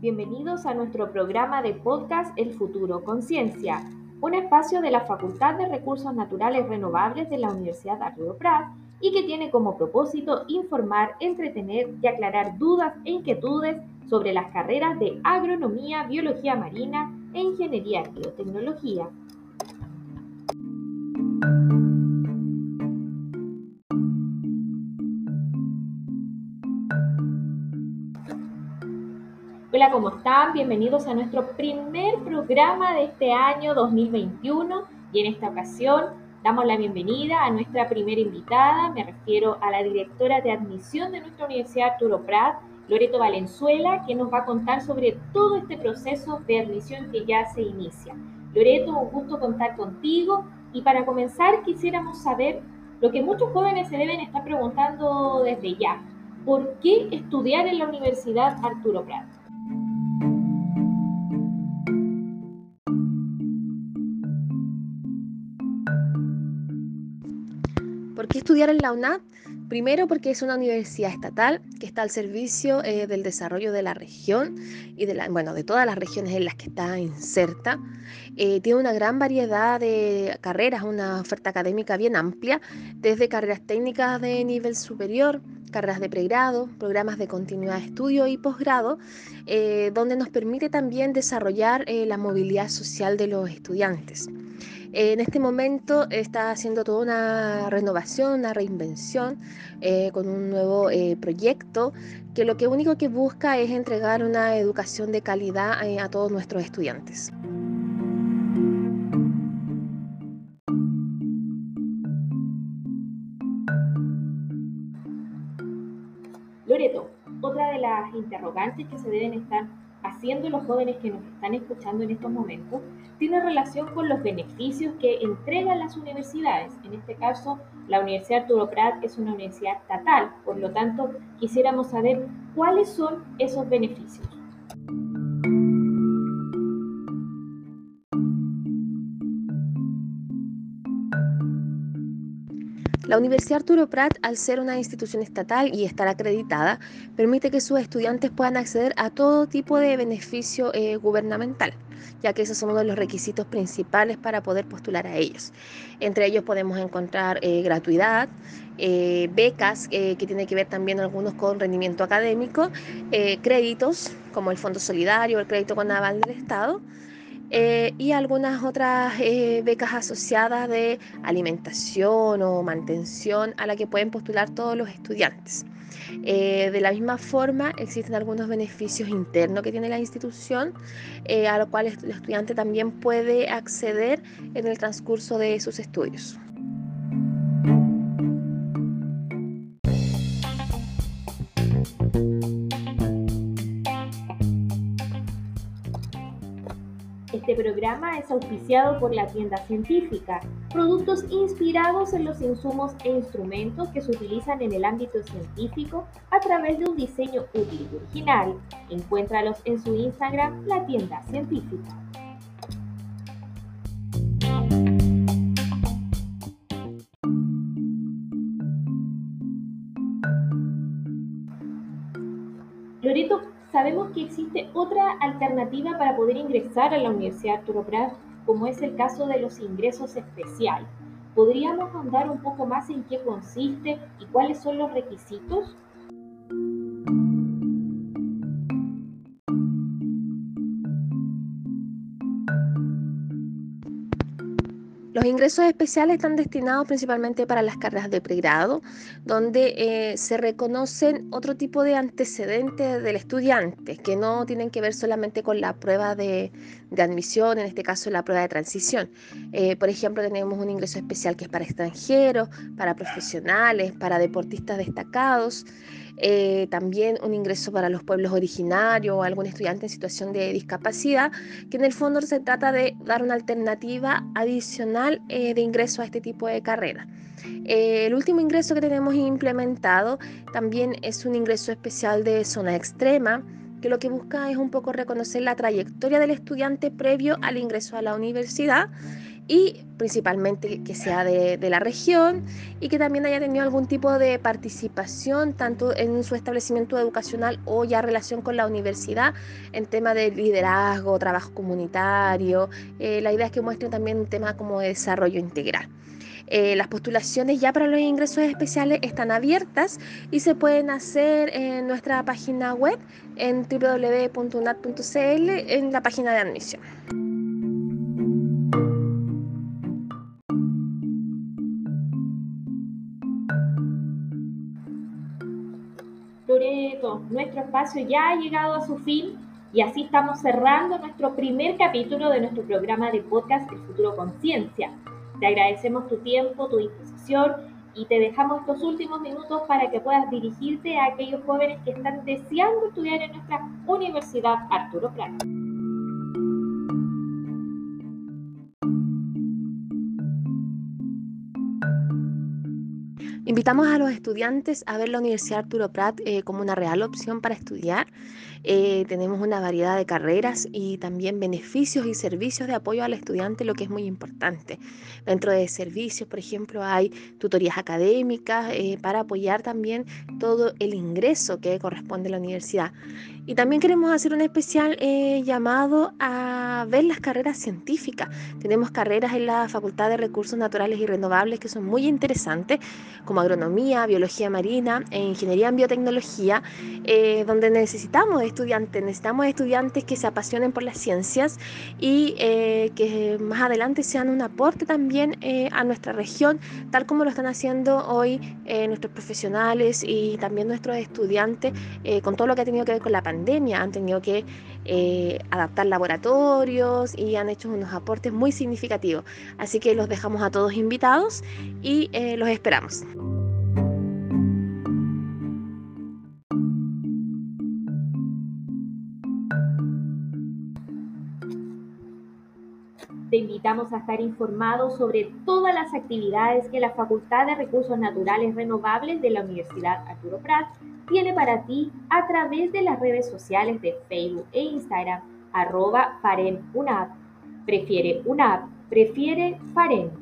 Bienvenidos a nuestro programa de podcast El futuro Conciencia, un espacio de la Facultad de Recursos Naturales Renovables de la Universidad Arturo Prat y que tiene como propósito informar, entretener y aclarar dudas e inquietudes sobre las carreras de agronomía, biología marina e ingeniería y biotecnología. Hola, ¿cómo están? Bienvenidos a nuestro primer programa de este año 2021 y en esta ocasión damos la bienvenida a nuestra primera invitada, me refiero a la directora de admisión de nuestra Universidad Arturo Prat, Loreto Valenzuela, que nos va a contar sobre todo este proceso de admisión que ya se inicia. Loreto, un gusto contar contigo y para comenzar quisiéramos saber lo que muchos jóvenes se deben estar preguntando desde ya. ¿Por qué estudiar en la Universidad Arturo Prat? Qué estudiar en la UNAD? Primero porque es una universidad estatal que está al servicio eh, del desarrollo de la región y de, la, bueno, de todas las regiones en las que está inserta. Eh, tiene una gran variedad de carreras, una oferta académica bien amplia, desde carreras técnicas de nivel superior, carreras de pregrado, programas de continuidad de estudio y posgrado, eh, donde nos permite también desarrollar la movilidad social de los estudiantes. En este momento está haciendo toda una renovación, una reinvención eh, con un nuevo eh, proyecto que lo que único que busca es entregar una educación de calidad eh, a todos nuestros estudiantes. Loreto, otra de las interrogantes que se deben estar haciendo los jóvenes que nos están escuchando en estos momentos tiene relación con los beneficios que entregan las universidades. En este caso, la Universidad Arturo Prat es una universidad estatal, por lo tanto, quisiéramos saber cuáles son esos beneficios. La Universidad Arturo Prat, al ser una institución estatal y estar acreditada, permite que sus estudiantes puedan acceder a todo tipo de beneficio eh, gubernamental, ya que esos son uno de los requisitos principales para poder postular a ellos. Entre ellos podemos encontrar eh, gratuidad, eh, becas que tienen que ver también algunos con rendimiento académico, créditos como el Fondo Solidario, el crédito con aval del Estado, eh, y algunas otras eh, becas asociadas de alimentación o mantención a la que pueden postular todos los estudiantes. Eh, de la misma forma, existen algunos beneficios internos que tiene la institución, a los cuales el estudiante también puede acceder en el transcurso de sus estudios. Este programa es auspiciado por la tienda científica, productos inspirados en los insumos e instrumentos que se utilizan en el ámbito científico a través de un diseño útil y original. Encuéntralos en su Instagram, la tienda científica. Loreto, sabemos que existe otra alternativa para poder ingresar a la Universidad Arturo Prat, como es el caso de los ingresos especiales. ¿Podríamos ahondar un poco más en qué consiste y cuáles son los requisitos? Ingresos especiales están destinados principalmente para las carreras de pregrado, donde eh, se reconocen otro tipo de antecedentes del estudiante, que no tienen que ver solamente con la prueba de, admisión, en este caso la prueba de transición. Eh, por ejemplo, tenemos un ingreso especial que es para extranjeros, para profesionales, para deportistas destacados. Eh, también un ingreso para los pueblos originarios o algún estudiante en situación de discapacidad, que en el fondo se trata de dar una alternativa adicional eh, de ingreso a este tipo de carrera. Eh, el último ingreso que tenemos implementado también es un ingreso especial de zona extrema que lo que busca es un poco reconocer la trayectoria del estudiante previo al ingreso a la universidad y principalmente que sea de, de, la región y que también haya tenido algún tipo de participación tanto en su establecimiento educacional o ya relación con la universidad en tema de liderazgo, trabajo comunitario. Eh, la idea es que muestren también un tema como de desarrollo integral. Eh, las postulaciones ya para los ingresos especiales están abiertas y se pueden hacer en nuestra página web en www.unat.cl en la página de admisión. Nuestro espacio ya ha llegado a su fin y así estamos cerrando nuestro primer capítulo de nuestro programa de podcast El futuro conciencia. Te agradecemos tu tiempo, tu disposición y te dejamos estos últimos minutos para que puedas dirigirte a aquellos jóvenes que están deseando estudiar en nuestra Universidad Arturo Prat. Invitamos a los estudiantes a ver la Universidad Arturo Prat eh, como una real opción para estudiar. Eh, tenemos una variedad de carreras y también beneficios y servicios de apoyo al estudiante, lo que es muy importante. Dentro de servicios, por ejemplo, hay tutorías académicas eh, para apoyar también todo el ingreso que corresponde a la universidad. Y también queremos hacer un especial llamado a ver las carreras científicas. Tenemos carreras en la Facultad de Recursos Naturales y Renovables que son muy interesantes, como agronomía, biología marina e ingeniería en biotecnología, eh, donde necesitamos estudiantes, necesitamos estudiantes que se apasionen por las ciencias y eh, que más adelante sean un aporte también eh, a nuestra región, tal como lo están haciendo hoy nuestros profesionales y también nuestros estudiantes con todo lo que ha tenido que ver con la pandemia. Han tenido que adaptar laboratorios y han hecho unos aportes muy significativos. Así que los dejamos a todos invitados y los esperamos. Te invitamos a estar informado sobre todas las actividades que la Facultad de Recursos Naturales Renovables de la Universidad Arturo Prat tiene para ti a través de las redes sociales de Facebook e Instagram, arroba Faren Prefiere UNAP, prefiere Faren.